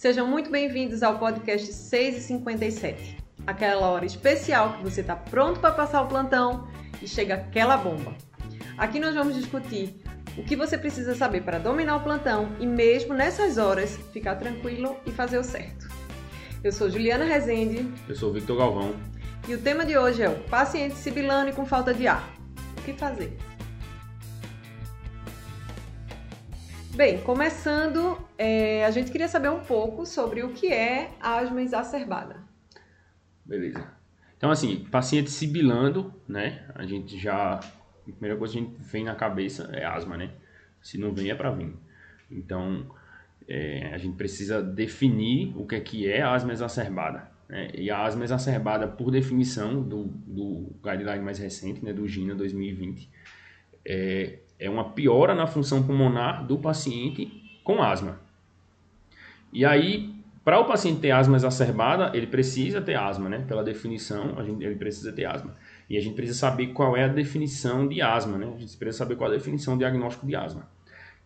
Sejam muito bem-vindos ao podcast 6 e 57 aquela hora especial que você está pronto para passar o plantão e chega aquela bomba. Aqui nós vamos discutir o que você precisa saber para dominar o plantão e, mesmo nessas horas, ficar tranquilo e fazer o certo. Eu sou Juliana Rezende. Eu sou Victor Galvão. E o tema de hoje é o paciente sibilando e com falta de ar. O que fazer? Bem, começando, é, a gente queria saber um pouco sobre o que é asma exacerbada. Beleza. Então, assim, paciente sibilando, né? A gente já. A primeira coisa que a gente vem na cabeça é asma, né? Se não vem, é para vir. Então, é, a gente precisa definir o que é que é asma exacerbada. Né? E a asma exacerbada, por definição do, do guideline mais recente, né, do GINA 2020, é, é uma piora na função pulmonar do paciente com asma. E aí, para o paciente ter asma exacerbada, ele precisa ter asma, né? Pela definição, a gente, ele precisa ter asma. E a gente precisa saber qual é a definição de asma, né? A gente precisa saber qual é a definição de diagnóstico de asma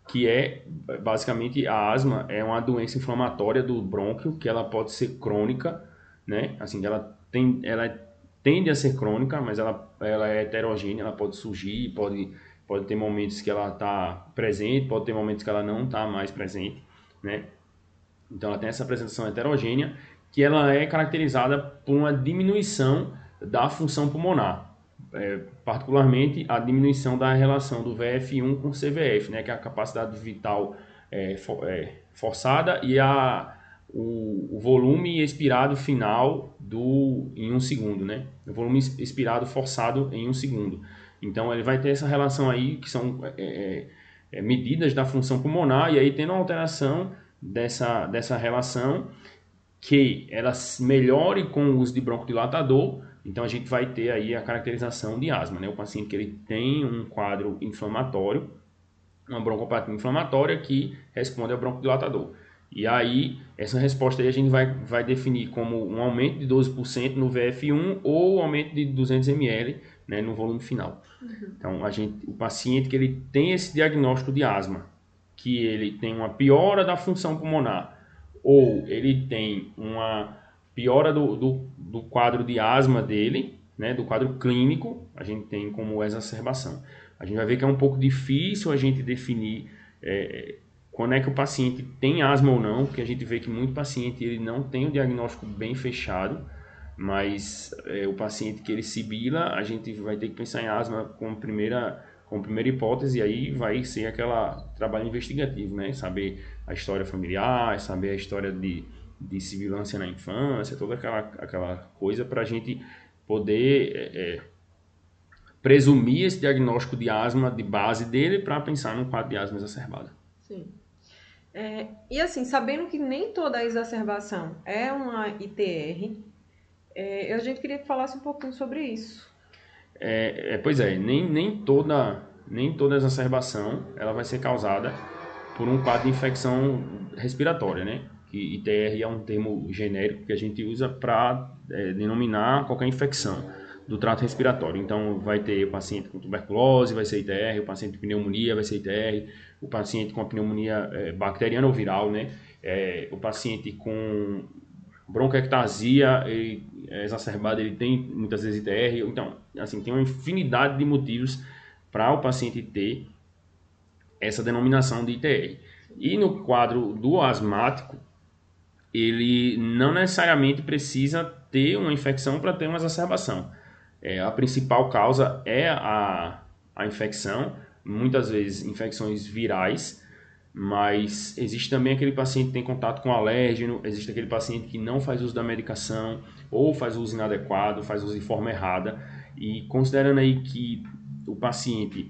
que é basicamente a asma é uma doença inflamatória do brônquio que ela pode ser crônica, né? Assim, ela tem, ela tende a ser crônica, mas ela, ela é heterogênea, ela pode surgir, pode, pode ter momentos que ela está presente, pode ter momentos que ela não está mais presente, né? Então ela tem essa apresentação heterogênea que ela é caracterizada por uma diminuição da função pulmonar, é, particularmente a diminuição da relação do VF1 com CVF, né, que é a capacidade vital é, for, é, forçada e a, o, volume expirado final do, em um segundo, né, o volume expirado forçado em um segundo. Então ele vai ter essa relação aí que são é, é, é, medidas da função pulmonar e aí tendo uma alteração dessa, dessa relação que ela melhore com o uso de broncodilatador então a gente vai ter aí a caracterização de asma, né? O paciente que ele tem um quadro inflamatório, uma broncopatia inflamatória que responde ao broncodilatador. E aí, essa resposta aí a gente vai, vai definir como um aumento de 12% no VF1 ou um aumento de 200 ml né, no volume final. Uhum. Então, a gente, o paciente que ele tem esse diagnóstico de asma, que ele tem uma piora da função pulmonar, ou ele tem uma piora do, do, do quadro de asma dele, né, do quadro clínico, a gente tem como exacerbação. A gente vai ver que é um pouco difícil a gente definir é, quando é que o paciente tem asma ou não, porque a gente vê que muito paciente ele não tem o diagnóstico bem fechado, mas é, o paciente que ele sibila, a gente vai ter que pensar em asma como primeira como primeira hipótese, e aí vai ser aquela trabalho investigativo, né? Saber a história familiar, saber a história de de civilância na infância, toda aquela, aquela coisa para a gente poder é, é, presumir esse diagnóstico de asma de base dele para pensar num quadro de asma exacerbada. Sim. É, e assim, sabendo que nem toda exacerbação é uma ITR, é, a gente queria que falasse um pouquinho sobre isso. É, é, pois é, nem, nem, toda, nem toda exacerbação ela vai ser causada por um quadro de infecção respiratória, né? que ITR é um termo genérico que a gente usa para é, denominar qualquer infecção do trato respiratório. Então, vai ter o paciente com tuberculose, vai ser ITR, o paciente com pneumonia vai ser ITR, o paciente com a pneumonia é, bacteriana ou viral, né? É, o paciente com bronquiectasia é exacerbada, ele tem muitas vezes ITR. Então, assim, tem uma infinidade de motivos para o paciente ter essa denominação de ITR. E no quadro do asmático, ele não necessariamente precisa ter uma infecção para ter uma exacerbação. É, a principal causa é a, a infecção, muitas vezes infecções virais, mas existe também aquele paciente que tem contato com alérgeno, existe aquele paciente que não faz uso da medicação, ou faz uso inadequado, faz uso de forma errada, e considerando aí que o paciente,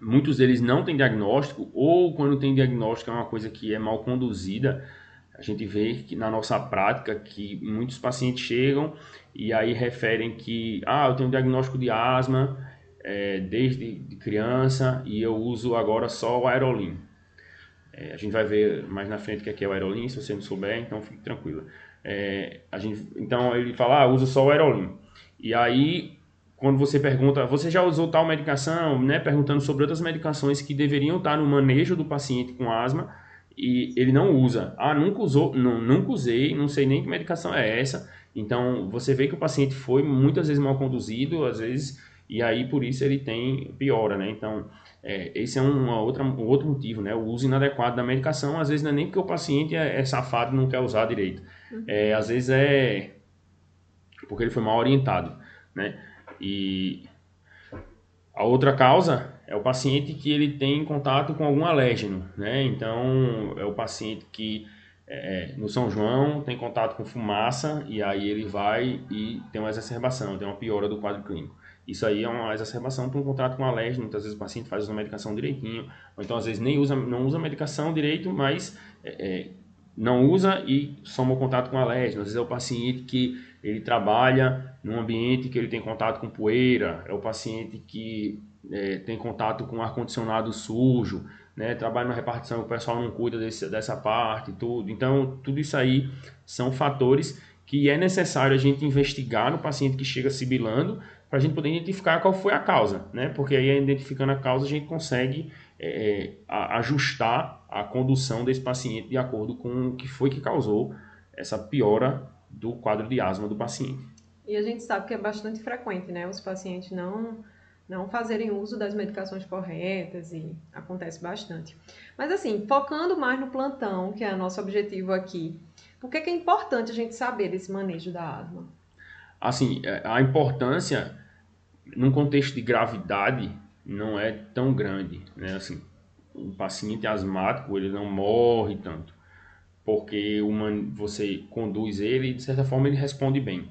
muitos deles não têm diagnóstico, ou quando tem diagnóstico é uma coisa que é mal conduzida, a gente vê que na nossa prática que muitos pacientes chegam e aí referem que ah, eu tenho diagnóstico de asma é, desde de criança e eu uso agora só o Aerolim. É, a gente vai ver mais na frente o que é, que é o Aerolim, se você não souber, então fique tranquila. É, a gente, então ele fala, ah, uso só o Aerolim. E aí, quando você pergunta, você já usou tal medicação, né? Perguntando sobre outras medicações que deveriam estar no manejo do paciente com asma, e ele não usa. Ah, nunca usou, não, nunca usei, não sei nem que medicação é essa. Então, você vê que o paciente foi muitas vezes mal conduzido, às vezes, e aí por isso ele tem piora, né? Então, é, esse é uma outra, um outro motivo, né? O uso inadequado da medicação, às vezes não é nem porque o paciente é, é safado e não quer usar direito. Uhum. É, às vezes é porque ele foi mal orientado, né? E a outra causa é o paciente que ele tem contato com algum alérgeno, né? Então, é o paciente que é, no São João tem contato com fumaça e aí ele vai e tem uma exacerbação, tem uma piora do quadro clínico. Isso aí é uma exacerbação por um contato com alérgeno. Muitas vezes o paciente faz a medicação direitinho, ou então às vezes nem usa, não usa a medicação direito, mas é, é, não usa e soma o contato com alérgeno. Às vezes é o paciente que ele trabalha num ambiente que ele tem contato com poeira, é o paciente que é, tem contato com ar-condicionado sujo, né, trabalha na repartição, o pessoal não cuida desse, dessa parte, tudo. Então, tudo isso aí são fatores que é necessário a gente investigar no paciente que chega sibilando para a gente poder identificar qual foi a causa, né? Porque aí, identificando a causa, a gente consegue é, é ajustar a condução desse paciente de acordo com o que foi que causou essa piora do quadro de asma do paciente. E a gente sabe que é bastante frequente, né? Os pacientes não não fazerem uso das medicações corretas e acontece bastante. Mas assim, focando mais no plantão, que é o nosso objetivo aqui, por que, que é importante a gente saber desse manejo da asma? Assim, é, a importância num contexto de gravidade não é tão grande, né? Assim, o paciente asmático ele não morre tanto, porque uma, você conduz ele e de certa forma ele responde bem.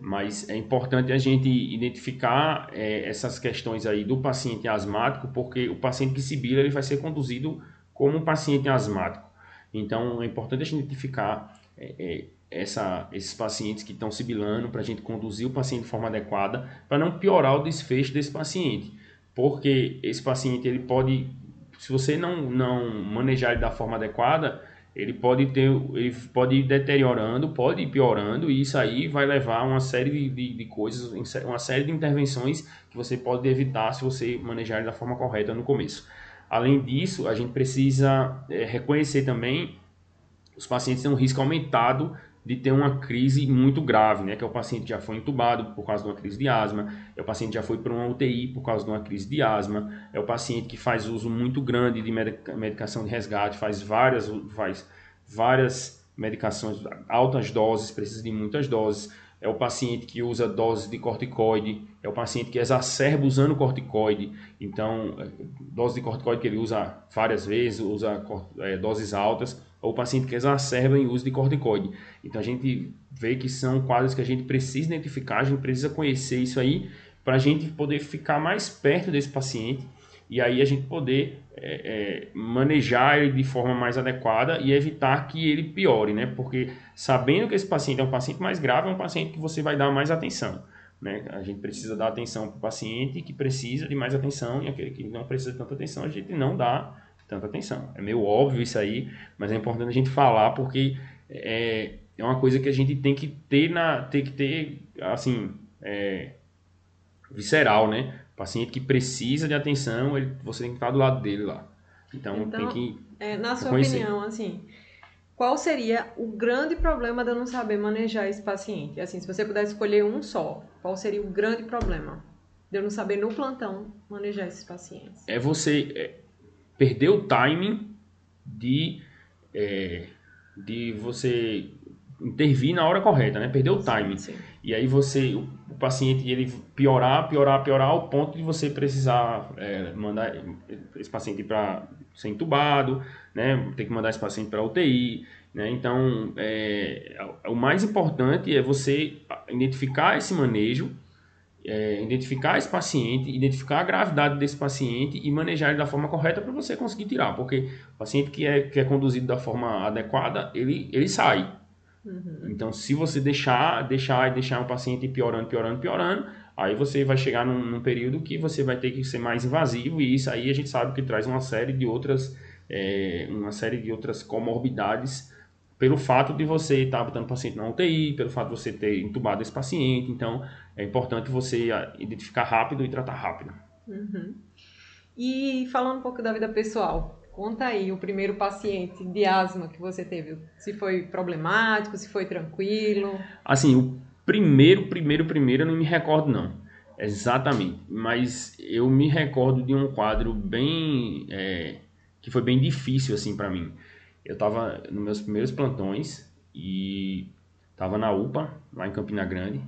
Mas é importante a gente identificar é, essas questões aí do paciente asmático, porque o paciente que sibila ele vai ser conduzido como um paciente asmático. Então é importante a gente identificar é, é, essa, esses pacientes que estão sibilando para a gente conduzir o paciente de forma adequada para não piorar o desfecho desse paciente. Porque esse paciente ele pode, se você não, não manejar ele da forma adequada, ele pode ter, ele pode ir deteriorando, pode ir piorando, e isso aí vai levar uma série de, de, de, coisas, uma série de intervenções que você pode evitar se você manejar ele da forma correta no começo. Além disso, a gente precisa é, reconhecer também os pacientes têm um risco aumentado de ter uma crise muito grave, né? Que é o paciente já foi entubado por causa de uma crise de asma, é o paciente já foi para uma UTI por causa de uma crise de asma, é o paciente que faz uso muito grande de medicação de resgate, faz várias, faz várias medicações, altas doses, precisa de muitas doses, é o paciente que usa doses de corticoide, é o paciente que exacerba usando corticoide, então, é, dose de corticoide que ele usa várias vezes, usa é, doses altas, ou paciente que exacerba em uso de corticoide. Então a gente vê que são quadros que a gente precisa identificar, a gente precisa conhecer isso aí para a gente poder ficar mais perto desse paciente e aí a gente poder é, é, manejar ele de forma mais adequada e evitar que ele piore, né? Porque sabendo que esse paciente é um paciente mais grave, é um paciente que você vai dar mais atenção. Né? A gente precisa dar atenção para o paciente que precisa de mais atenção e aquele que não precisa de tanta atenção, a gente não dá tanta atenção. É meio óbvio isso aí, mas é importante a gente falar porque é, é uma coisa que a gente tem que ter na tem que ter assim é, visceral, né? O paciente que precisa de atenção, ele, você tem que estar do lado dele lá. Então, então tem que é, na sua opinião, assim, qual seria o grande problema de eu não saber manejar esse paciente? Assim, se você pudesse escolher um só, qual seria o grande problema de eu não saber no plantão manejar esses pacientes? É você perder o timing de, é, de você intervir na hora correta, né? Perder o timing. Sim, sim. E aí você, o, o, paciente, ele piorar, piorar, piorar ao ponto de você precisar é, mandar esse paciente para ser entubado, né? Ter que mandar esse paciente para UTI, né? Então, é, o mais importante é você identificar esse manejo é, identificar esse paciente, identificar a gravidade desse paciente e manejar ele da forma correta para você conseguir tirar, porque o paciente que é, que é conduzido da forma adequada, ele, ele sai. Uhum. Então, se você deixar, deixar e deixar o paciente piorando, piorando, piorando, aí você vai chegar num, num, período que você vai ter que ser mais invasivo e isso aí a gente sabe que traz uma série de outras, é, uma série de outras comorbidades pelo fato de você estar botando o paciente na UTI, pelo fato de você ter entubado esse paciente. Então, é importante você ah, identificar rápido e tratar rápido. Uhum. E falando um pouco da vida pessoal, Conta aí o primeiro paciente de asma que você teve. Se foi problemático, se foi tranquilo. Assim, o primeiro, primeiro, primeiro eu não me recordo não. Exatamente. Mas eu me recordo de um quadro bem... É, que foi bem difícil assim para mim. Eu estava nos meus primeiros plantões e estava na UPA, lá em Campina Grande,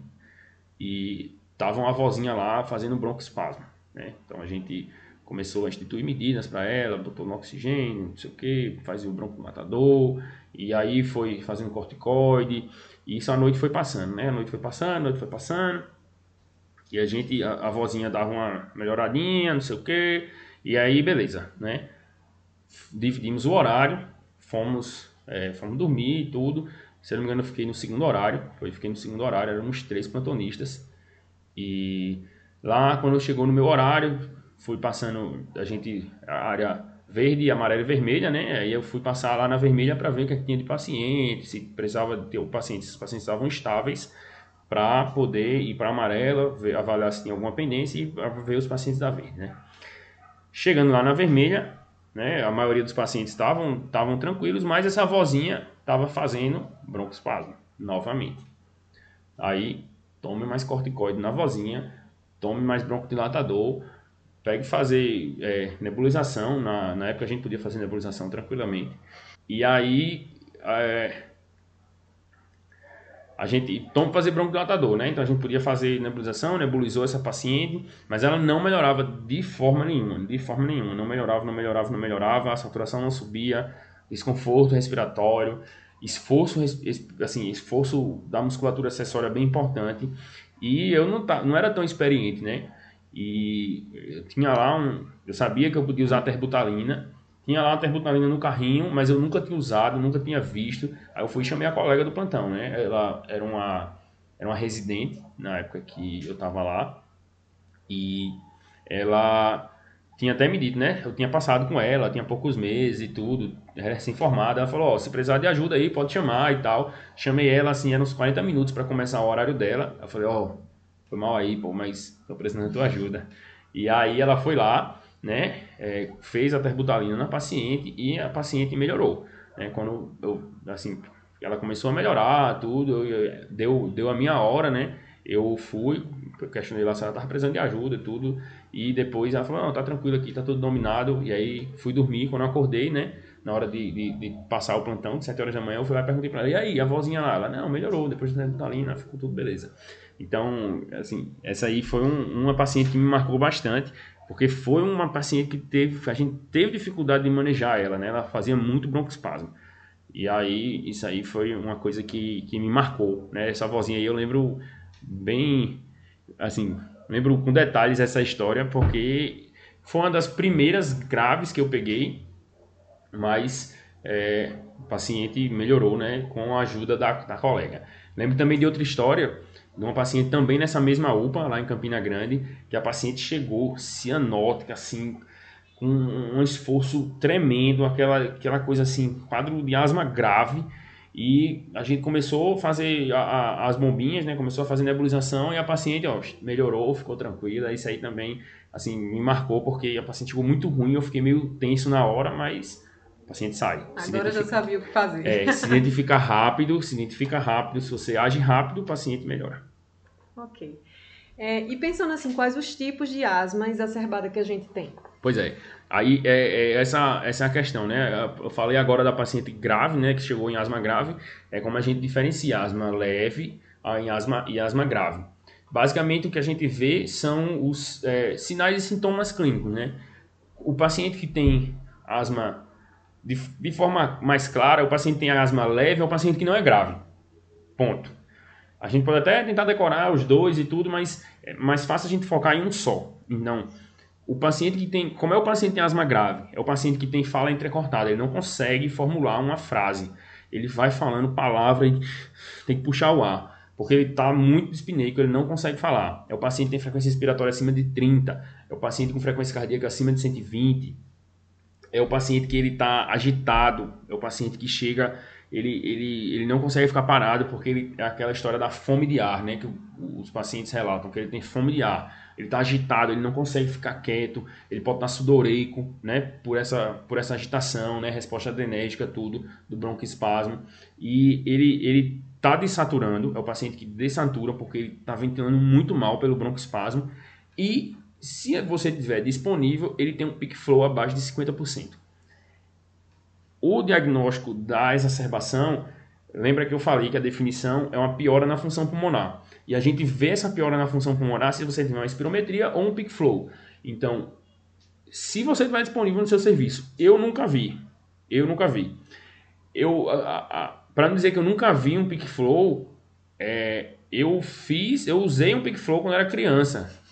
e tava uma vozinha lá fazendo broncoespasmo, né? Então a gente começou a instituir medidas para ela, botou no oxigênio, não sei o que, fazia o broncomatador, e aí foi fazendo corticoide, e isso a noite foi passando, né? A noite foi passando, a noite foi passando, e a gente, a, a vozinha dava uma melhoradinha, não sei o que, e aí beleza, né? Dividimos o horário, fomos, é, fomos dormir e tudo, se eu não me engano eu fiquei no segundo horário, foi, fiquei no segundo horário, éramos três plantonistas, e lá quando chegou no meu horário, fui passando a gente a área verde, amarela e vermelha, né? Aí eu fui passar lá na vermelha para ver o que, é que tinha de paciente, se precisava ter o paciente, se os pacientes estavam estáveis para poder ir para amarela, ver, avaliar se tinha alguma pendência e ver os pacientes da verde, né? Chegando lá na vermelha, né? A maioria dos pacientes estavam estavam tranquilos, mas essa vozinha estava fazendo broncoespasmo novamente. Aí tome mais corticoide na vozinha, tome mais broncodilatador pegue fazer é, nebulização. Na, na época a gente podia fazer nebulização tranquilamente. E aí é, a gente toma fazer broncodilatador, né? Então a gente podia fazer nebulização, nebulizou essa paciente, mas ela não melhorava de forma nenhuma, de forma nenhuma, não melhorava, não melhorava, não melhorava, a saturação não subia, desconforto respiratório, esforço, assim, esforço da musculatura acessória bem importante. E eu não, tá, não era tão experiente, né? E eu tinha lá um. Eu sabia que eu podia usar terbutalina. Tinha lá a terbutalina no carrinho, mas eu nunca tinha usado, nunca tinha visto. Aí eu fui e chamei a colega do plantão, né? Ela era uma, era uma residente na época que eu estava lá. E ela tinha até me dito, né? Eu tinha passado com ela, tinha poucos meses e tudo, recém-formada. Ela falou: Ó, oh, se precisar de ajuda aí, pode chamar e tal. Chamei ela, assim, eram uns 40 minutos para começar o horário dela. Eu falei: Ó, oh, foi mal aí, pô, mas tô precisando da tua ajuda. E aí ela foi lá, né, é, fez a terbutalina na paciente e a paciente melhorou. Né, quando eu, assim, ela começou a melhorar, tudo, eu, deu, deu a minha hora, né, eu fui, questionei lá se ela estava precisando de ajuda e tudo, e depois ela falou, não, tá tranquilo aqui, tá tudo dominado, e aí fui dormir, quando eu acordei, né, na hora de, de, de, passar o plantão, de 7 horas da manhã, eu fui lá e perguntei para ela, e aí, a vozinha lá? Ela, não, melhorou, depois da terbutalina, ficou tudo beleza. Então, assim, essa aí foi um, uma paciente que me marcou bastante, porque foi uma paciente que teve, a gente teve dificuldade de manejar ela, né? Ela fazia muito broncoespasmo. E aí, isso aí foi uma coisa que, que me marcou, né? Essa vozinha aí eu lembro bem, assim, lembro com detalhes essa história, porque foi uma das primeiras graves que eu peguei, mas é, o paciente melhorou, né? Com a ajuda da, da colega. Lembro também de outra história, de uma paciente também nessa mesma UPA, lá em Campina Grande, que a paciente chegou cianótica, assim, com um esforço tremendo, aquela, aquela coisa assim, quadro de asma grave, e a gente começou a fazer a, a, as bombinhas, né? Começou a fazer nebulização e a paciente, ó, melhorou, ficou tranquila. Isso aí também, assim, me marcou porque a paciente ficou muito ruim. Eu fiquei meio tenso na hora, mas o paciente sai. Agora já sabia o que fazer. É, se identifica rápido, se identifica rápido. Se você age rápido, o paciente melhora. Ok. É, e pensando assim, quais os tipos de asma exacerbada que a gente tem? Pois é. Aí é, é, essa, essa é a questão, né? Eu falei agora da paciente grave, né? Que chegou em asma grave. É como a gente diferencia asma leve em asma, e asma grave. Basicamente, o que a gente vê são os é, sinais e sintomas clínicos, né? O paciente que tem asma de, de forma mais clara, o paciente tem asma leve é o paciente que não é grave. Ponto. A gente pode até tentar decorar os dois e tudo, mas é mais fácil a gente focar em um só. Então, o paciente que tem. Como é o paciente que tem asma grave? É o paciente que tem fala entrecortada, ele não consegue formular uma frase. Ele vai falando palavra e tem que puxar o ar. Porque ele está muito dispineico, ele não consegue falar. É o paciente que tem frequência respiratória acima de 30. É o paciente com frequência cardíaca acima de 120 é o paciente que ele está agitado, é o paciente que chega, ele, ele, ele não consegue ficar parado porque ele, é aquela história da fome de ar, né? Que os pacientes relatam, que ele tem fome de ar. Ele está agitado, ele não consegue ficar quieto, ele pode estar sudoreico, né? Por essa, por essa agitação, né? Resposta adrenética, tudo, do broncoespasmo. E ele, ele está desaturando, é o paciente que desatura porque ele está ventilando muito mal pelo broncoespasmo. E se você tiver disponível, ele tem um peak flow abaixo de 50% o diagnóstico da exacerbação, lembra que eu falei que a definição é uma piora na função pulmonar. E a gente vê essa piora na função pulmonar se você tiver uma espirometria ou um peak flow. Então, se você tiver disponível no seu serviço, eu nunca vi. Eu nunca vi. Eu, para não dizer que eu nunca vi um peak flow, é, eu fiz, eu usei um peak flow quando era criança.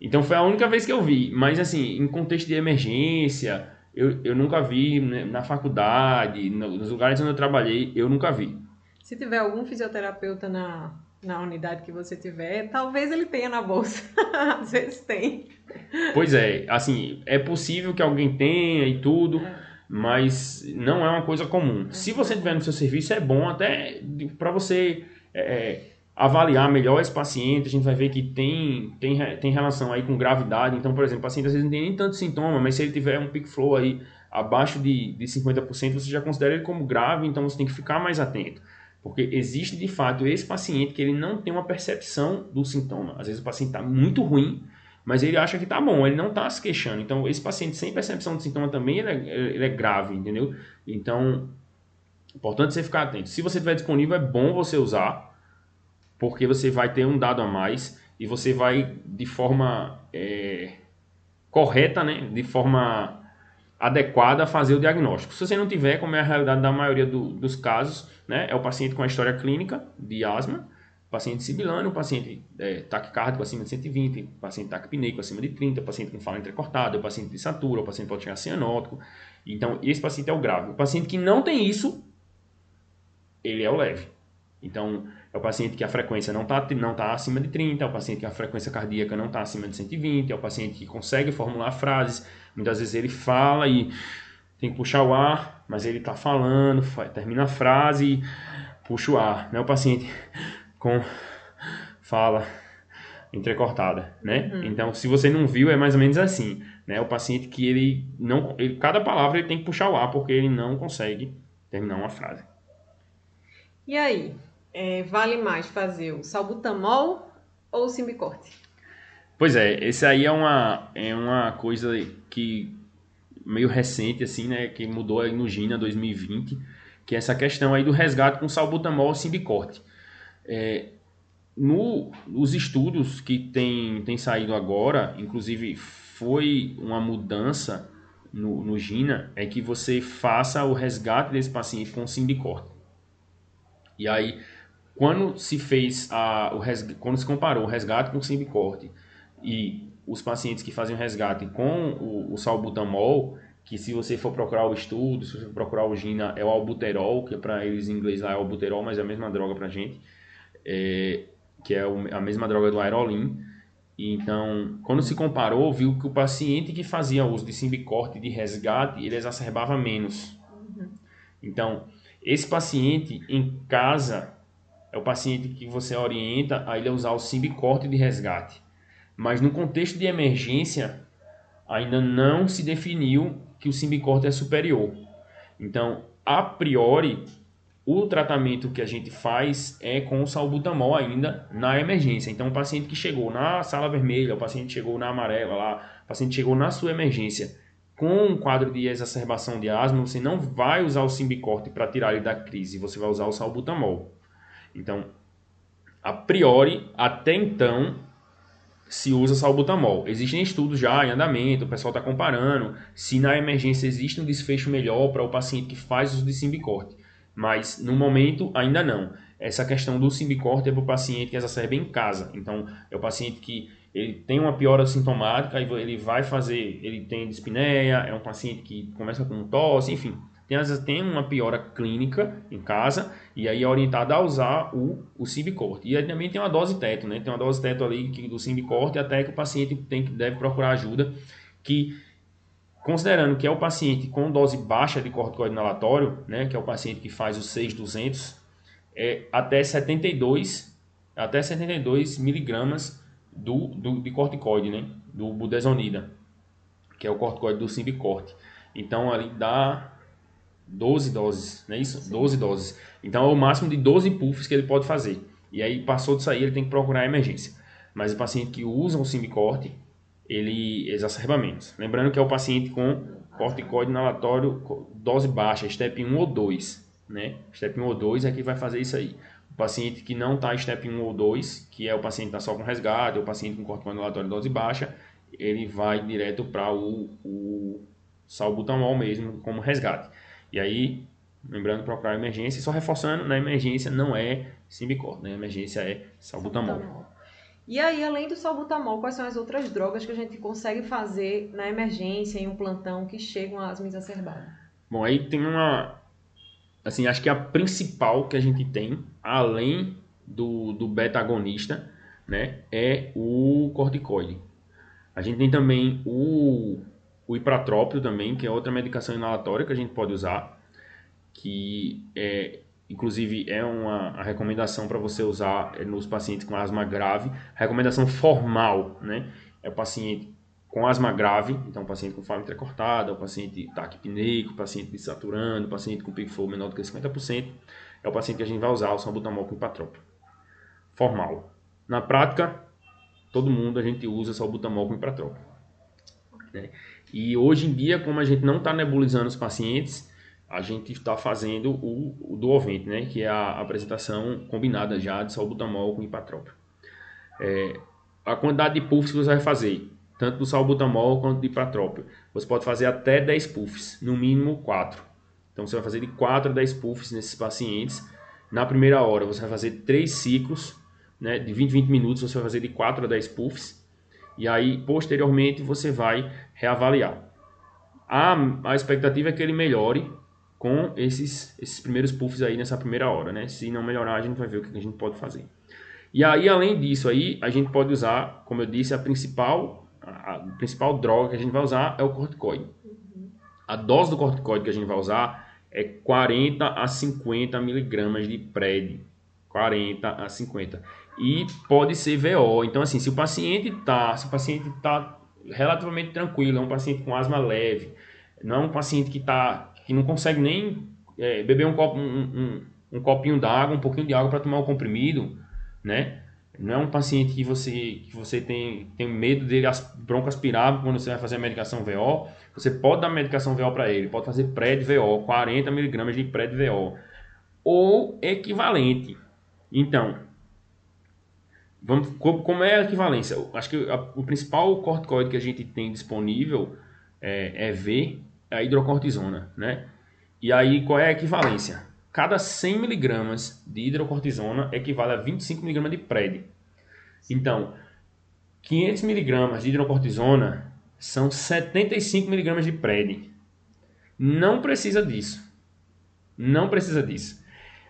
Então foi a única vez que eu vi. Mas assim, em contexto de emergência, eu, eu nunca vi né, na faculdade, nos lugares onde eu trabalhei, eu nunca vi. Se tiver algum fisioterapeuta na, na unidade que você tiver, talvez ele tenha na bolsa. Às vezes tem. Pois é, assim, é possível que alguém tenha e tudo, é. mas não é uma coisa comum. É. Se você tiver no seu serviço, é bom até para você é, é avaliar melhor esse paciente, a gente vai ver que tem, tem, tem relação aí com gravidade. Então, por exemplo, o paciente às vezes não tem nem tanto sintoma, mas se ele tiver um peak flow aí abaixo de, de 50%, você já considera ele como grave, então você tem que ficar mais atento. Porque existe de fato esse paciente que ele não tem uma percepção do sintoma. Às vezes o paciente está muito ruim, mas ele acha que está bom, ele não está se queixando. Então, esse paciente sem percepção de sintoma também ele é, ele é grave, entendeu? Então, importante você ficar atento. Se você estiver disponível, é bom você usar porque você vai ter um dado a mais e você vai de forma é, correta, né, de forma adequada fazer o diagnóstico. Se você não tiver, como é a realidade da maioria do, dos casos, né, é o paciente com a história clínica de asma, paciente sibilano, paciente é, taquicárdico acima de 120, paciente taquipneico acima de 30, paciente com fala entrecortada, paciente de satura, o paciente pode chegar cianótico. Então, esse paciente é o grave. O paciente que não tem isso, ele é o leve. Então, é o paciente que a frequência não está não tá acima de 30, é o paciente que a frequência cardíaca não está acima de 120, é o paciente que consegue formular frases. Muitas vezes ele fala e tem que puxar o ar, mas ele está falando, termina a frase e puxa o ar. Não é o paciente com fala entrecortada, né? Uhum. Então, se você não viu, é mais ou menos assim, né? O paciente que ele não, ele, cada palavra ele tem que puxar o ar porque ele não consegue terminar uma frase. E aí, é, vale mais fazer o salbutamol ou o simbicorte? Pois é, esse aí é uma, é uma coisa que meio recente, assim, né, que mudou aí no GINA 2020, que é essa questão aí do resgate com salbutamol ou simbicorte. É, no, nos estudos que tem, tem saído agora, inclusive foi uma mudança no, no GINA, é que você faça o resgate desse paciente com simbicorte. E aí, quando se fez a, o resgate, quando se comparou o resgate com o simbicorte e os pacientes que fazem o resgate com o, o salbutamol, que se você for procurar o estudo, se você for procurar o GINA, é o albuterol, que para eles em inglês lá é albuterol, mas é a mesma droga para gente, é, que é a mesma droga do aerolim. Então, quando se comparou, viu que o paciente que fazia uso de simbicorte de resgate, ele exacerbava menos. Uhum. Então, esse paciente em casa é o paciente que você orienta a ele usar o simbicorte de resgate. Mas no contexto de emergência, ainda não se definiu que o simbicorte é superior. Então, a priori, o tratamento que a gente faz é com o salbutamol ainda na emergência. Então, o paciente que chegou na sala vermelha, o paciente chegou na amarela lá, o paciente chegou na sua emergência com um quadro de exacerbação de asma, você não vai usar o simbicorte para tirar ele da crise, você vai usar o salbutamol. Então, a priori, até então, se usa salbutamol. Existem estudos já em andamento, o pessoal está comparando se na emergência existe um desfecho melhor para o paciente que faz uso de simbicorte. Mas, no momento, ainda não. Essa questão do simbicorte é para o paciente que exacerba em casa. Então, é o paciente que ele tem uma piora sintomática, ele vai fazer, ele tem dispneia, é um paciente que começa com tosse, enfim tem, às vezes, tem uma piora clínica em casa e aí é orientado a usar o, o Simbicorte. E aí também tem uma dose teto, né? Tem uma dose teto ali que, do Simbicorte até que o paciente tem deve procurar ajuda, que considerando que é o paciente com dose baixa de corticoide inalatório, né, que é o paciente que faz o 6200, é até 72, até 72 miligramas do, do, de corticoide, né, do budesonida, que é o corticoide do Simbicorte. Então, ali dá 12 doses, não é isso? Sim. 12 doses. Então, é o máximo de 12 puffs que ele pode fazer. E aí, passou disso aí, ele tem que procurar a emergência. Mas o paciente que usa o Simbicorte, ele exacerba menos. Lembrando que é o paciente com corticoide inalatório dose baixa, STEP 1 ou 2, né? STEP 1 ou 2 é que vai fazer isso aí. O paciente que não está STEP 1 ou 2, que é o paciente que está só com resgate, ou o paciente com corticoide inalatório dose baixa, ele vai direto para o, o salbutamol mesmo como resgate. E aí, lembrando procurar emergência, só reforçando, na emergência não é Simbicort, né? A emergência é salbutamol. salbutamol. E aí, além do salbutamol, quais são as outras drogas que a gente consegue fazer na emergência, em um plantão, que chegam a asma exacerbada? Bom, aí tem uma... Assim, acho que a principal que a gente tem, além do, do beta-agonista, né, é o corticoide. A gente tem também o, o ipratrópio também, que é outra medicação inalatória que a gente pode usar, que é inclusive é uma recomendação para você usar é, nos pacientes com asma grave, recomendação formal, né? É o paciente com asma grave, então paciente com fala entrecortada, o paciente taquipneico, o paciente desaturando, paciente com pico menor do que 50%, é o paciente que a gente vai usar o salbutamol com ipatrópio. Formal. Na prática, todo mundo a gente usa salbutamol com ipatrópio. Né? E hoje em dia, como a gente não está nebulizando os pacientes, a gente está fazendo o, o Duovent, né, que é a apresentação combinada já de salbutamol com ipatrópio. É, a quantidade de puffs que você vai fazer, tanto do salbutamol quanto do ipatrópio, você pode fazer até 10 puffs, no mínimo 4. Então você vai fazer de 4 a 10 puffs nesses pacientes. Na primeira hora você vai fazer 3 ciclos, né, de 20 20 minutos você vai fazer de 4 a 10 puffs. E aí posteriormente você vai reavaliar. A, a expectativa é que ele melhore com esses, esses primeiros puffs aí nessa primeira hora, né? Se não melhorar, a gente vai ver o que a gente pode fazer. E aí, além disso aí, a gente pode usar, como eu disse, a principal, a, principal droga que a gente vai usar é o corticoide. A dose do corticoide que a gente vai usar é 40 a 50 miligramas de PRED. 40 a 50. E pode ser VO. Então, assim, se o paciente tá, se o paciente tá relativamente tranquilo, é um paciente com asma leve, não é um paciente que está que não consegue nem é, beber um, copo, um, um, um copinho d'água, um pouquinho de água para tomar o comprimido, né? Não é um paciente que você, que você tem, tem medo dele broncoaspirar quando você vai fazer a medicação VO. Você pode dar medicação VO para ele, pode fazer pré-VO, 40 miligramas de pré-VO. Ou equivalente. Então, vamos, como é a equivalência? Acho que a, o principal corticoide que a gente tem disponível é, é V, a hidrocortisona, né? E aí, qual é a equivalência? Cada 100 miligramas de hidrocortisona equivale a 25 miligramas de PRED. Então, 500 miligramas de hidrocortisona são 75 miligramas de PRED. Não precisa disso. Não precisa disso.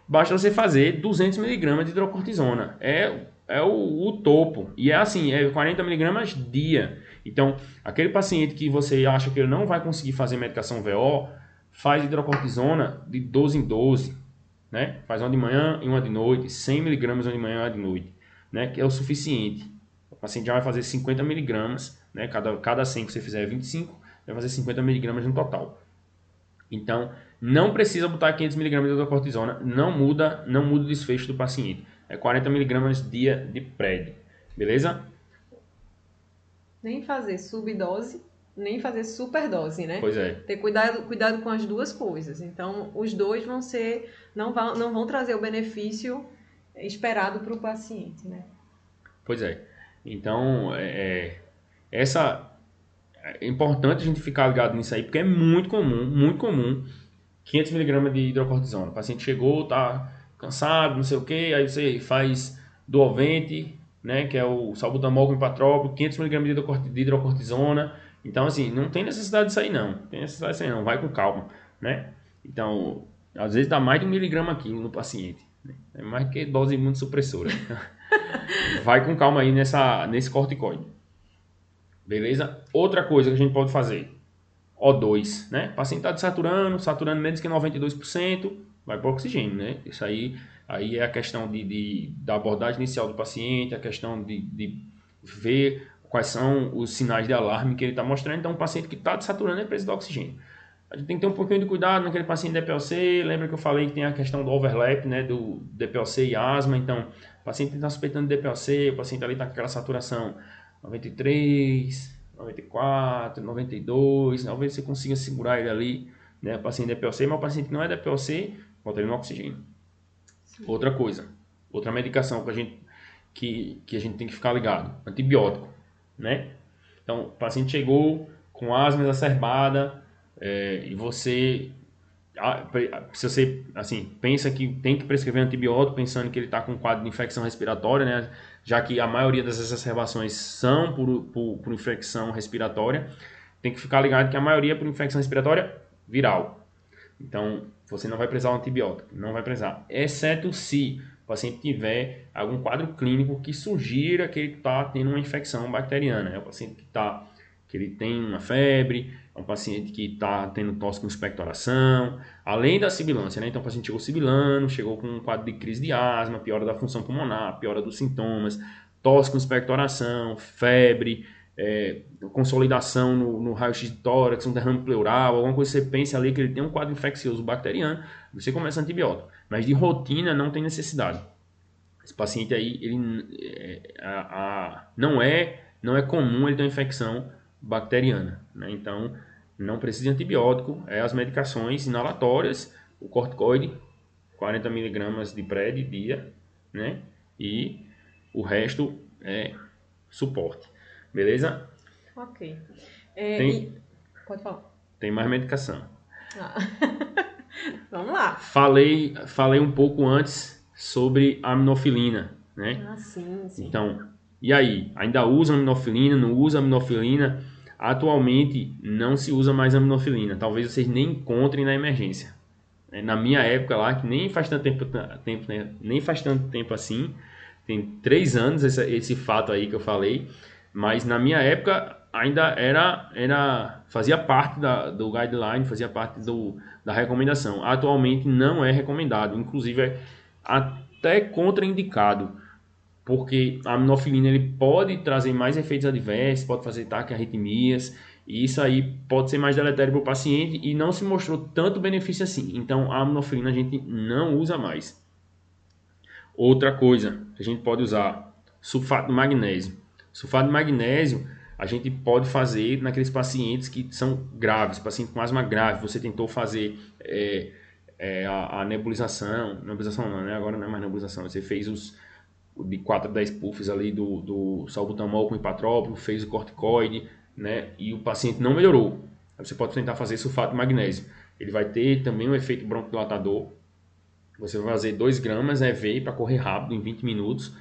Basta você fazer 200 miligramas de hidrocortisona. É, é o, o topo. E é assim, é 40 miligramas dia. Então, aquele paciente que você acha que ele não vai conseguir fazer medicação VO, faz hidrocortisona de 12 em 12, né? Faz uma de manhã e uma de noite, 100 miligramas uma de manhã e uma de noite, né? Que é o suficiente. O paciente já vai fazer 50 miligramas, né? Cada, cada 100 que você fizer é 25, vai fazer 50 miligramas no total. Então, não precisa botar 500 miligramas de hidrocortisona, não muda, não muda o desfecho do paciente. É 40 miligramas dia de PRED, beleza? nem fazer subdose, nem fazer superdose, né? Pois é. Ter cuidado, cuidado com as duas coisas. Então, os dois vão ser, não vão, não vão trazer o benefício esperado para o paciente, né? Pois é. Então, é, é, essa é importante a gente ficar ligado nisso aí, porque é muito comum, muito comum, 500 mg de hidrocortisona. O paciente chegou, tá cansado, não sei o que, aí você faz Duovente, né, que é o salbutamol com hipatrópico, 500mg de hidrocortisona. Então, assim, não tem necessidade disso aí não. Não tem necessidade disso aí não. Vai com calma, né? Então, às vezes dá mais de um miligrama aqui no paciente. Né? É mais que dose imunossupressora. Vai com calma aí nessa, nesse corticoide. Beleza? Outra coisa que a gente pode fazer. O2, né? O paciente está desaturando, saturando menos que 92%, vai para oxigênio, né? Isso aí, aí é a questão de, de, da abordagem inicial do paciente, a questão de, de ver quais são os sinais de alarme que ele está mostrando. Então, um paciente que está desaturando é preciso de oxigênio. A gente tem que ter um pouquinho de cuidado naquele paciente DPLC. Lembra que eu falei que tem a questão do overlap, né, do DPLC e asma. Então, o paciente está suspeitando de DPLC, o paciente ali está com aquela saturação 93, 94, 92. Talvez você consiga segurar ele ali, né, o paciente DPLC. Mas o paciente que não é DPLC, bota ele no oxigênio. Sim. Outra coisa, outra medicação que a gente que, que a gente tem que ficar ligado, antibiótico, né? Então, o paciente chegou com asma exacerbada, é, e você se você assim pensa que tem que prescrever antibiótico pensando que ele está com um quadro de infecção respiratória, né, já que a maioria das exacerbações são por, por, por, infecção respiratória, tem que ficar ligado que a maioria é por infecção respiratória viral. Então você não vai precisar um antibiótico, não vai precisar, exceto se o paciente tiver algum quadro clínico que sugira que ele está tendo uma infecção bacteriana, é o paciente que está que ele tem uma febre, é um paciente que está tendo tosse com expectoração, além da sibilância, né? Então o paciente chegou sibilando, chegou com um quadro de crise de asma, piora da função pulmonar, piora dos sintomas, tosse com expectoração, febre, é, consolidação no, no raio-x de tórax, um derrame pleural, alguma coisa que você pense ali que ele tem um quadro infeccioso bacteriano, você começa antibiótico. Mas de rotina não tem necessidade. Esse paciente aí, ele é, a, a, não é não é comum ele ter uma infecção bacteriana. Né? Então, não precisa de antibiótico, é as medicações inalatórias, o corticoide, 40 miligramas de pré de dia, né? E o resto é suporte. Beleza? Ok. É, tem, e... Pode falar. Tem mais medicação. Ah. Vamos lá. Falei, falei um pouco antes sobre aminofilina, né? Ah, sim, sim. Então, e aí? Ainda usa aminofilina? Não usa aminofilina? Atualmente não se usa mais aminofilina. Talvez vocês nem encontrem na emergência. É, na minha época lá, que nem faz tanto tempo, tempo né? nem faz tanto tempo assim, tem três anos esse, esse fato aí que eu falei, mas na minha época ainda era, era fazia parte da, do guideline, fazia parte do, da recomendação. Atualmente não é recomendado, inclusive é até contraindicado porque a aminofilina ele pode trazer mais efeitos adversos, pode fazer taquiarritmias, e isso aí pode ser mais deletério para o paciente e não se mostrou tanto benefício assim. Então a aminofilina a gente não usa mais. Outra coisa que a gente pode usar, sulfato de magnésio. Sulfato de magnésio a gente pode fazer naqueles pacientes que são graves, paciente com asma grave. Você tentou fazer é, é, a, a, nebulização, nebulização não, né? agora não é mais nebulização, você fez os de 4 a 10 puffs ali do, do salbutamol com hipatrópico, fez o corticoide, né? E o paciente não melhorou. Você pode tentar fazer sulfato de magnésio. Ele vai ter também um efeito broncodilatador. Você vai fazer 2 gramas EV para correr rápido, em 20 minutos,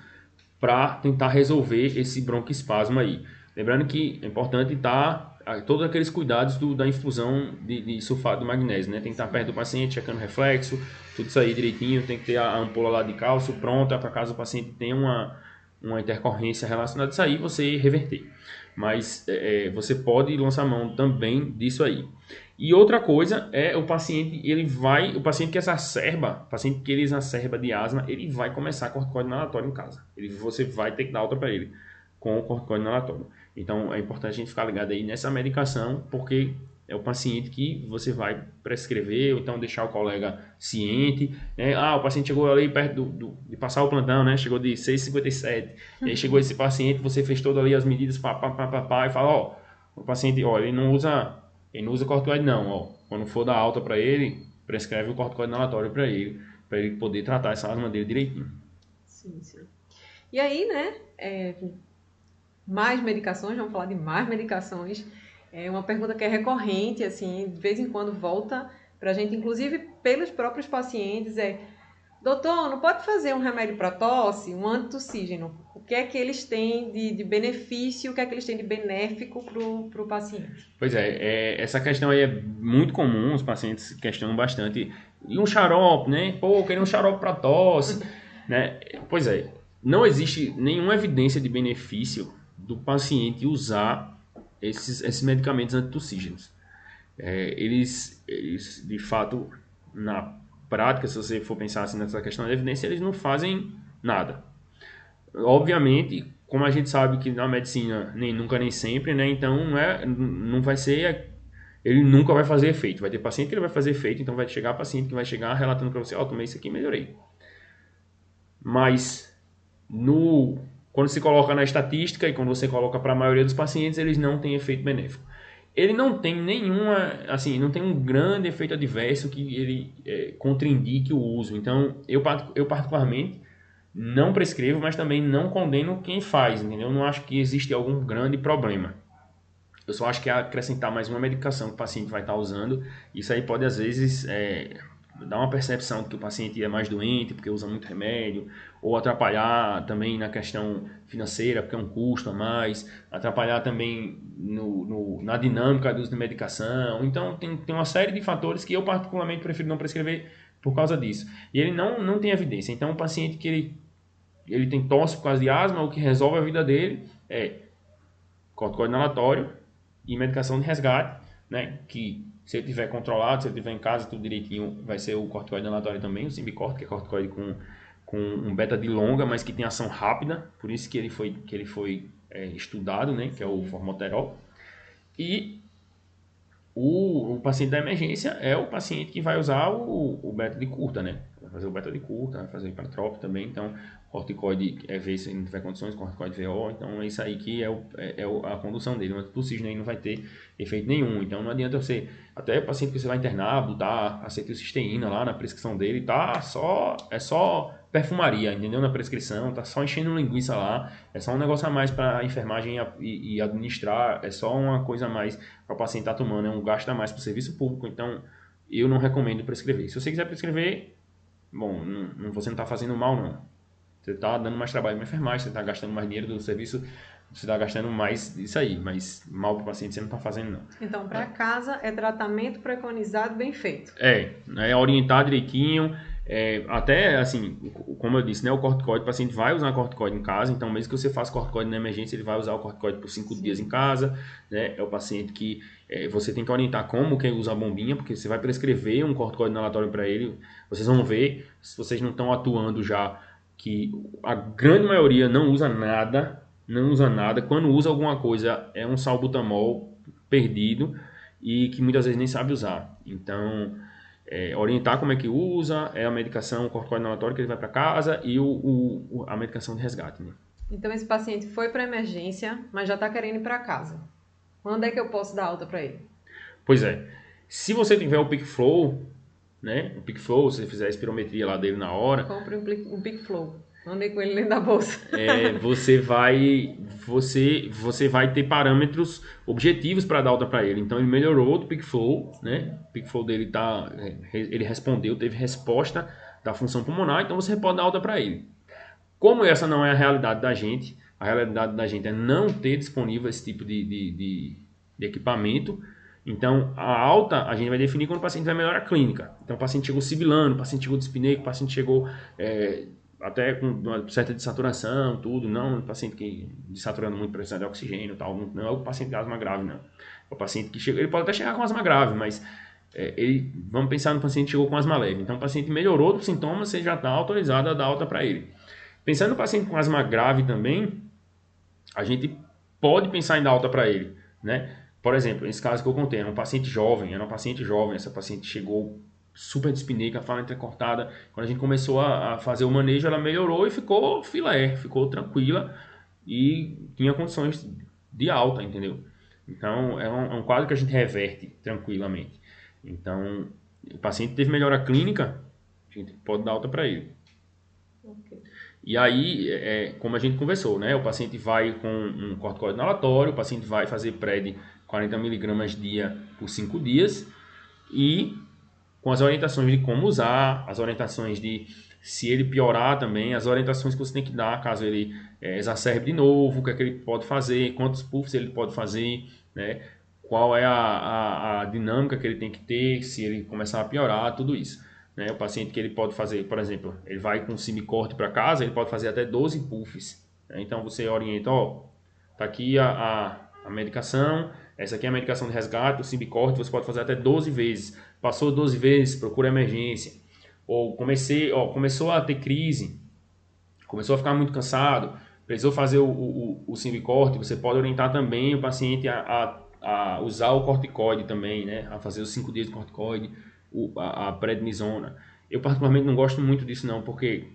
para tentar resolver esse broncoespasmo aí. Lembrando que é importante estar todos aqueles cuidados do, da infusão de, de, sulfato de magnésio, né? Tem que estar perto do paciente, checando reflexo, tudo isso aí direitinho, tem que ter a ampola lá de cálcio pronta para caso o paciente tenha uma, uma intercorrência relacionada a isso aí, você reverter. Mas é, é, você pode lançar mão também disso aí. E outra coisa é o paciente, ele vai, o paciente que exacerba, o paciente que ele exacerba de asma, ele vai começar corticoide inalatório em casa. Ele, você vai ter que dar outra para ele com o corticoide inalatório. Então é importante a gente ficar ligado aí nessa medicação, porque é o paciente que você vai prescrever, ou então deixar o colega ciente. Né? Ah, o paciente chegou ali perto do, do, de passar o plantão, né? Chegou de 6,57. Uhum. Aí chegou esse paciente, você fez todas ali as medidas, pá, pá, pá, pá, pá, e fala, ó, o paciente, ó, ele não usa, ele não usa corticoide não, ó. Quando for dar alta para ele, prescreve o corticoide inalatório para ele, para ele poder tratar essa asma dele direitinho. Sim, sim. E aí, né, é, mais medicações, vamos falar de mais medicações. É uma pergunta que é recorrente, assim, de vez em quando volta para a gente, inclusive pelos próprios pacientes, é doutor, não pode fazer um remédio para tosse, um antitussígeno? O que é que eles têm de, de benefício, o que é que eles têm de benéfico para o paciente? Pois é, é, essa questão aí é muito comum, os pacientes questionam bastante. E um xarope, né? Pô, eu queria um xarope para tosse, né? Pois é, não existe nenhuma evidência de benefício do paciente usar esses, esses medicamentos antitussígenos. é, eles, eles, de fato, na prática, se você for pensar assim nessa questão da evidência, eles não fazem nada. Obviamente, como a gente sabe que na medicina nem nunca nem sempre, né? Então não, é, não vai ser ele nunca vai fazer efeito. Vai ter paciente que ele vai fazer efeito, então vai chegar paciente que vai chegar relatando para você, ó, oh, tomei isso aqui e melhorei. Mas no quando se coloca na estatística e quando você coloca para a maioria dos pacientes, eles não têm efeito benéfico. Ele não tem nenhuma, assim, não tem um grande efeito adverso que ele é, contraindique o uso. Então, eu, eu particularmente não prescrevo, mas também não condeno quem faz, entendeu? Eu não acho que existe algum grande problema. Eu só acho que é acrescentar mais uma medicação que o paciente vai estar usando, isso aí pode às vezes é, dar uma percepção de que o paciente é mais doente porque usa muito remédio, ou atrapalhar também na questão financeira, porque é um custo a mais, atrapalhar também no, no, na dinâmica do uso de medicação. Então, tem, tem uma série de fatores que eu particularmente prefiro não prescrever por causa disso. E ele não, não tem evidência. Então, um paciente que ele, ele tem tosse por causa de asma, o que resolve a vida dele é corticoide inalatório e medicação de resgate, né, que se ele tiver controlado, se ele tiver em casa, tudo direitinho, vai ser o corticoide inalatório também, o Symbicort, que é corticoide com, com um beta de longa, mas que tem ação rápida, por isso que ele foi, que ele foi é, estudado, né, que é o formoterol. E o, o, paciente da emergência é o paciente que vai usar o, o beta de curta, né? Vai fazer o beta de curta, vai fazer o hipertrópico também, então corticoide é ver se não tiver condições, corticoide VO, então é isso aí que é, o, é, é a condução dele, mas o cisne aí não vai ter efeito nenhum, então não adianta você, até o paciente que você vai internar, botar acetilcisteína lá na prescrição dele, tá só, é só perfumaria, entendeu? Na prescrição, tá só enchendo linguiça lá, é só um negócio a mais para a enfermagem e, e, administrar, é só uma coisa a mais para o paciente estar tá tomando, é um gasto a mais para o serviço público, então eu não recomendo prescrever. Se você quiser prescrever, bom, não, você não está fazendo mal não, você está dando mais trabalho para enfermagem, você está gastando mais dinheiro do serviço, você está gastando mais isso aí, mas mal para o paciente você não está fazendo não. Então, para é. casa é tratamento preconizado bem feito. É, é orientar direitinho, é, até assim, como eu disse, né, o corticoide, o paciente vai usar corticoide em casa, então mesmo que você faça corticoide na emergência, ele vai usar o corticoide por 5 dias em casa, né, é o paciente que é, você tem que orientar como que usa a bombinha, porque você vai prescrever um corticoide inalatório para ele, vocês vão ver, se vocês não estão atuando já que a grande maioria não usa nada, não usa nada. Quando usa alguma coisa, é um salbutamol perdido e que muitas vezes nem sabe usar. Então, é, orientar como é que usa, é a medicação corticoide inalatória que ele vai para casa e o, o, a medicação de resgate. Né? Então, esse paciente foi para emergência, mas já está querendo ir para casa. Quando é que eu posso dar alta para ele? Pois é. Se você tiver o Peak Flow, né? O PicFlow, se você fizer a espirometria lá dele na hora. Compre um, um PicFlow. Andei com ele dentro da bolsa. É, você vai você você vai ter parâmetros objetivos para dar alta para ele. Então ele melhorou do PicFlow, né? O PicFlow dele tá é, ele respondeu, teve resposta da função pulmonar, então você pode dar alta para ele. Como essa não é a realidade da gente, a realidade da gente é não ter disponível esse tipo de, de, de, de equipamento, então, a alta a gente vai definir quando o paciente vai melhorar a clínica. Então, o paciente chegou sibilando, o paciente chegou dispneico, o paciente chegou é, até com uma certa desaturação, tudo. Não o paciente que desaturando muito, precisando de oxigênio tal. Não é o paciente de asma grave, não. É o paciente que chega, ele pode até chegar com asma grave, mas é, ele, vamos pensar no paciente que chegou com asma leve. Então, o paciente melhorou dos sintomas, você já está autorizado a dar alta para ele. Pensando no paciente com asma grave também, a gente pode pensar em dar alta para ele, né? Por exemplo, esse caso que eu contei, era um paciente jovem, era uma paciente jovem, essa paciente chegou super dispneica, fala entrecortada. Quando a gente começou a, a, fazer o manejo, ela melhorou e ficou filé, ficou tranquila e tinha condições de alta, entendeu? Então, é um, é um quadro que a gente reverte tranquilamente. Então, o paciente teve melhora clínica, a gente pode dar alta para ele. Okay. E aí, é, como a gente conversou, né? O paciente vai com um corticoide inalatório, o paciente vai fazer PRED 40 miligramas dia por 5 dias e com as orientações de como usar, as orientações de se ele piorar também, as orientações que você tem que dar caso ele é, exacerbe de novo, o que é que ele pode fazer, quantos puffs ele pode fazer, né? qual é a, a, a dinâmica que ele tem que ter, se ele começar a piorar, tudo isso. Né? O paciente que ele pode fazer, por exemplo, ele vai com semicorte para casa, ele pode fazer até 12 puffs. Né? Então você orienta, ó, tá aqui a, a, a medicação, essa aqui é a medicação de resgate, o Simbicorte, você pode fazer até 12 vezes. Passou 12 vezes, procura emergência. Ou comecei, ó, começou a ter crise, começou a ficar muito cansado, precisou fazer o, o, o Simbicorte, você pode orientar também o paciente a, a, a, usar o corticoide também, né? A fazer os 5 dias de corticoide, o, a, a prednisona. Eu particularmente não gosto muito disso não, porque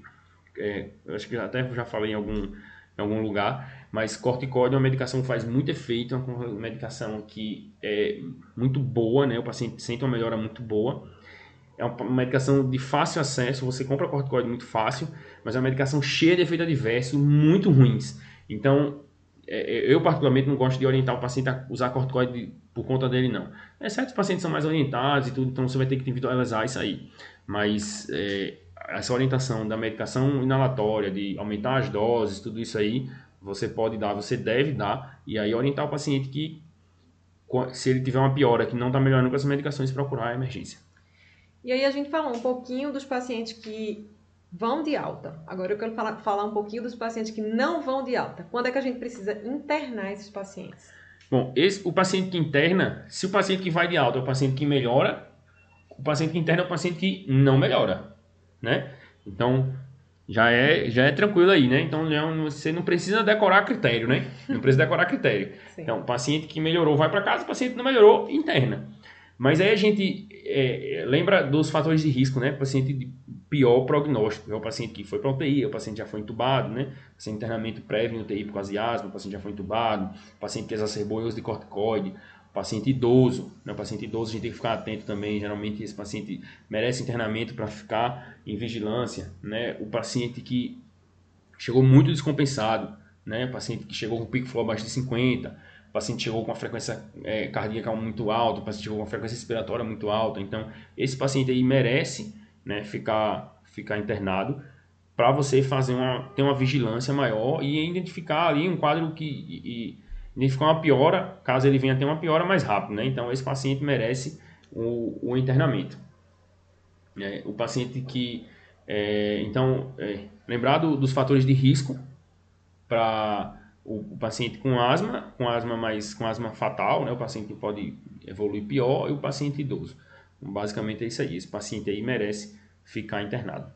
é, acho que até já falei em algum, em algum lugar, mas corticoide é uma medicação que faz muito efeito, é uma medicação que é muito boa, né? O paciente sente uma melhora muito boa. É uma medicação de fácil acesso, você compra corticoide muito fácil, mas é uma medicação cheia de efeitos adversos muito ruins. Então, é, é, eu particularmente não gosto de orientar o paciente a usar corticoide por conta dele, não. É, certos pacientes são mais orientados e tudo, então você vai ter que individualizar isso aí. Mas é, essa orientação da medicação inalatória, de aumentar as doses, tudo isso aí, você pode dar, você deve dar, e aí orientar o paciente que, se ele tiver uma piora que não está melhorando com essas medicações, procurar a emergência. E aí a gente falou um pouquinho dos pacientes que vão de alta. Agora eu quero falar, falar um pouquinho dos pacientes que não vão de alta. Quando é que a gente precisa internar esses pacientes? Bom, esse, o paciente que interna, se o paciente que vai de alta é o paciente que melhora, o paciente que interna é o paciente que não melhora, né? Então, já é, já é tranquilo aí, né? Então, você não precisa decorar critério, né? Não precisa decorar critério. Sim. Então, o paciente que melhorou vai para casa, o paciente que não melhorou, interna. Mas aí a gente é, lembra dos fatores de risco, né? O paciente de pior prognóstico, é o paciente que foi para UTI, é o paciente já foi entubado, né? Paciente internamento prévio em UTI por causa de asma, o paciente já foi entubado, o paciente que exacerbou uso de corticoide, paciente idoso, né? Paciente idoso a gente tem que ficar atento também, geralmente esse paciente merece internamento para ficar em vigilância, né? O paciente que chegou muito descompensado, né? O paciente que chegou com pico flow abaixo de 50, o paciente chegou com uma frequência é, cardíaca muito alta, o paciente chegou com uma frequência respiratória muito alta. Então, esse paciente aí merece né, ficar, ficar internado para você fazer uma, ter uma vigilância maior e identificar ali um quadro que. E, identificar uma piora, caso ele venha ter uma piora mais rápido. Né? Então, esse paciente merece o, o internamento. É, o paciente que. É, então, é, lembrar do, dos fatores de risco para o, o, paciente com asma, com asma mais com asma fatal, né? O paciente que pode evoluir pior e o paciente idoso. Então, basicamente é isso aí. Esse paciente aí merece ficar internado.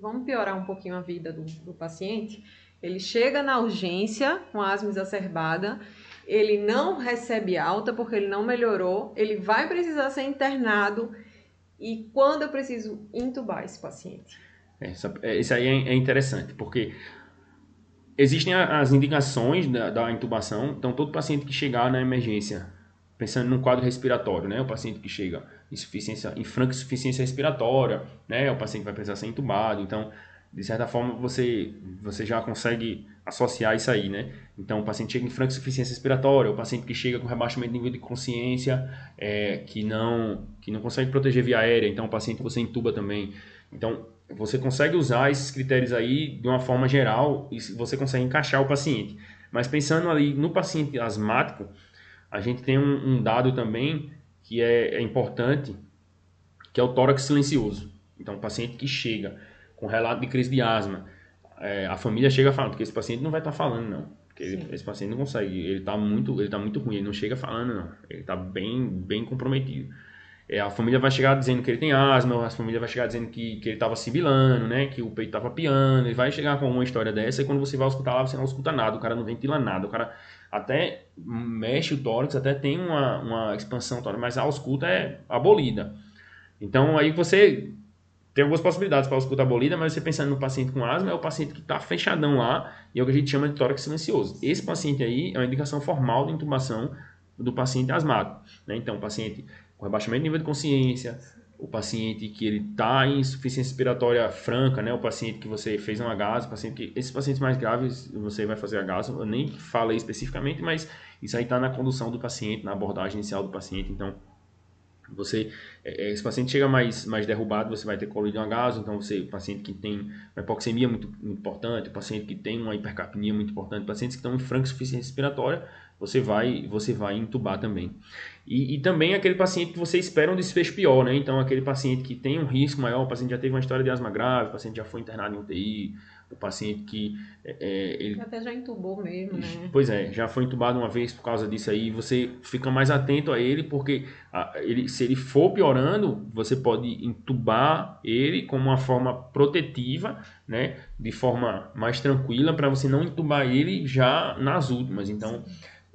Vamos piorar um pouquinho a vida do, do paciente. Ele chega na urgência com asma exacerbada, ele não recebe alta porque ele não melhorou, ele vai precisar ser internado. E quando eu preciso intubar esse paciente? É, é isso aí é, é interessante, porque Existem as indicações da, da, intubação, então todo paciente que chegar na emergência, pensando num quadro respiratório, né, o paciente que chega insuficiência, em franca insuficiência respiratória, né, o paciente vai precisar ser intubado, então, de certa forma, você, você já consegue associar isso aí, né? Então, o paciente chega em franca insuficiência respiratória, o paciente que chega com rebaixamento de nível de consciência, é, que, não, que não consegue proteger via aérea, então o paciente você intuba também. Então, você consegue usar esses critérios aí de uma forma geral e você consegue encaixar o paciente. Mas pensando ali no paciente asmático, a gente tem um, um dado também que é, é, importante, que é o tórax silencioso. Então, o paciente que chega com relato de crise de asma, é, a família chega falando, porque esse paciente não vai estar tá falando, não. Porque ele, esse paciente não consegue, ele está muito, ele tá muito ruim, ele não chega falando, não. Ele está bem, bem comprometido. É, a família vai chegar dizendo que ele tem asma, a família vai chegar dizendo que, que ele estava sibilando, né? Que o peito estava piando, ele vai chegar com uma história dessa e quando você vai escutar lá, você não escuta nada, o cara não ventila nada, o cara até mexe o tórax, até tem uma, uma expansão tórax, mas a ausculta é abolida. Então aí você tem algumas possibilidades para ausculta abolida, mas você pensando no paciente com asma, é o paciente que está fechadão lá e é o que a gente chama de tórax silencioso. Esse paciente aí é uma indicação formal de intubação do paciente asmático. Né? Então, o paciente com rebaixamento de nível de consciência, o paciente que ele está em insuficiência respiratória franca, né? O paciente que você fez um agaso, paciente que esses pacientes mais graves você vai fazer agaso. Eu nem falei especificamente, mas isso aí está na condução do paciente, na abordagem inicial do paciente. Então, você é, é, esse paciente chega mais mais derrubado, você vai ter colido um agaso. Então, você o paciente que tem uma hipoxemia muito, muito importante, o paciente que tem uma hipercapnia muito importante, pacientes que estão em franca insuficiência respiratória você vai, você vai entubar também. E, e, também aquele paciente que você espera um desfecho pior, né? Então, aquele paciente que tem um risco maior, o paciente já teve uma história de asma grave, o paciente já foi internado em UTI, o paciente que é, é, ele até já entubou mesmo, né? Pois é, já foi entubado uma vez por causa disso aí. Você fica mais atento a ele porque a, ele, se ele for piorando, você pode entubar ele como uma forma protetiva, né? De forma mais tranquila para você não entubar ele já nas últimas. Então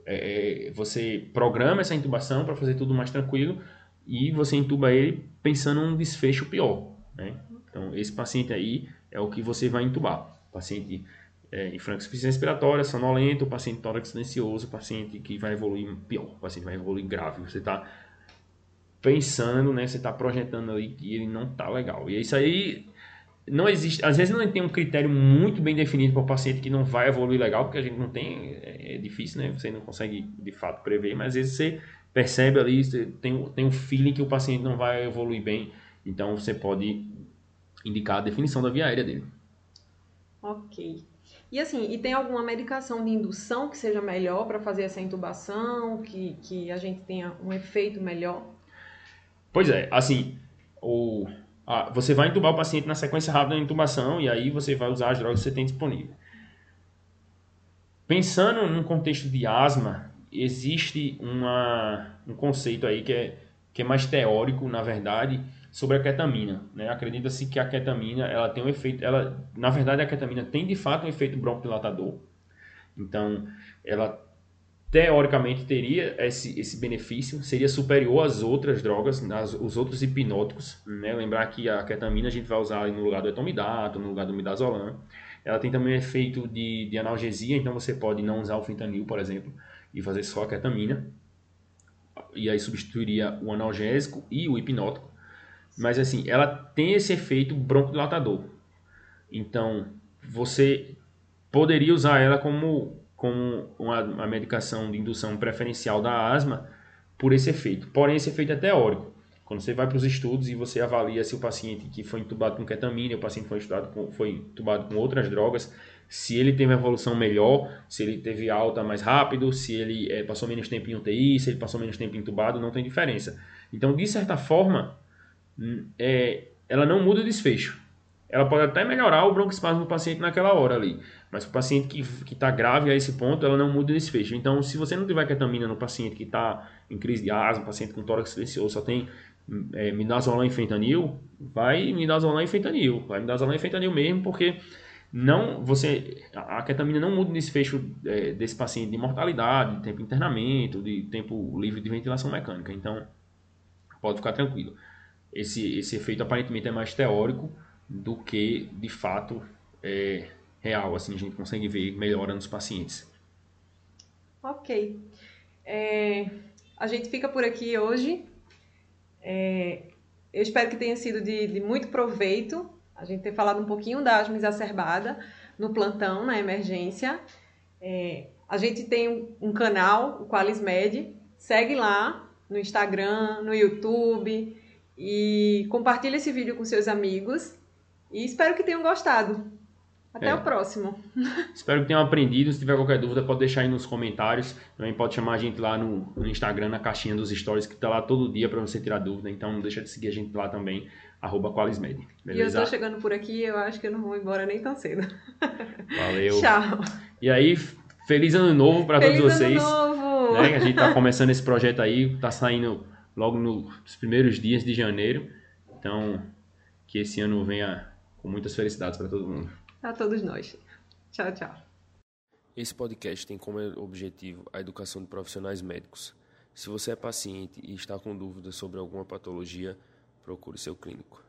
é, é você programa essa intubação para fazer tudo mais tranquilo e você entuba ele pensando num desfecho pior, né? Então esse paciente aí é o que você vai entubar. Paciente é, em franca insuficiência respiratória, sonolento, paciente tórax silencioso, paciente que vai evoluir pior, paciente vai evoluir grave. Você está pensando, né? Você está projetando ali que ele não está legal. E isso aí não existe, às vezes não tem um critério muito bem definido para o paciente que não vai evoluir legal, porque a gente não tem, é, é difícil, né? Você não consegue de fato prever, mas às vezes você percebe ali, você tem, tem um feeling que o paciente não vai evoluir bem, então você pode indicar a definição da via aérea dele. Ok. E assim, e tem alguma medicação de indução que seja melhor para fazer essa intubação, que, que a gente tenha um efeito melhor? Pois é, assim, o, você vai intubar o paciente na sequência rápida da intubação e aí você vai usar as drogas que você tem disponível. Pensando num contexto de asma, existe uma, um conceito aí que é, que é mais teórico, na verdade, sobre a ketamina. Né? Acredita-se que a ketamina ela tem um efeito, ela, na verdade a ketamina tem de fato um efeito broncodilatador. Então, ela teoricamente teria esse, esse benefício, seria superior às outras drogas, às, os outros hipnóticos. Né? Lembrar que a ketamina a gente vai usar no lugar do etomidato, no lugar do midazolam. Ela tem também um efeito de, de analgesia, então você pode não usar o fentanil, por exemplo, e fazer só a ketamina. E aí substituiria o analgésico e o hipnótico. Mas assim, ela tem esse efeito broncodilatador. Então, você poderia usar ela como, como uma, uma medicação de indução preferencial da asma por esse efeito. Porém, esse efeito é teórico. Quando você vai para os estudos e você avalia se o paciente que foi entubado com ketamina, o paciente foi, estudado com, foi entubado com outras drogas, se ele teve uma evolução melhor, se ele teve alta mais rápido, se ele é, passou menos tempo em UTI, se ele passou menos tempo entubado, não tem diferença. Então, de certa forma, é, ela não muda o desfecho. Ela pode até melhorar o broncoespasmo do paciente naquela hora ali, mas o paciente que está grave a esse ponto, ela não muda o desfecho. Então, se você não tiver ketamina no paciente que está em crise de asma, paciente com tórax silencioso, só tem é, midazolam e fentanil, vai midazolam e fentanil, vai midazolam e fentanil mesmo, porque não você a ketamina não muda o desfecho é, desse paciente de mortalidade, de tempo de internamento, de tempo livre de ventilação mecânica. Então, pode ficar tranquilo esse, esse efeito aparentemente é mais teórico do que de fato é real. Assim, a gente consegue ver melhora nos pacientes. Ok. É, a gente fica por aqui hoje. É, eu espero que tenha sido de, de, muito proveito a gente ter falado um pouquinho da asma exacerbada no plantão, na emergência. É, a gente tem um, um canal, o QualisMed. Segue lá no Instagram, no YouTube. E compartilhe esse vídeo com seus amigos. E espero que tenham gostado. Até é. o próximo. Espero que tenham aprendido. Se tiver qualquer dúvida, pode deixar aí nos comentários. Também pode chamar a gente lá no, no Instagram, na caixinha dos stories, que está lá todo dia para você tirar dúvida. Então não deixa de seguir a gente lá também, arroba Qualismed. Beleza? E eu estou chegando por aqui eu acho que eu não vou embora nem tão cedo. Valeu. Tchau. E aí, feliz ano novo para todos vocês. Ano novo! Né? A gente está começando esse projeto aí, está saindo logo nos primeiros dias de janeiro. Então, que esse ano venha com muitas felicidades para todo mundo. Para todos nós. Tchau, tchau. Esse podcast tem como objetivo a educação de profissionais médicos. Se você é paciente e está com dúvidas sobre alguma patologia, procure seu clínico.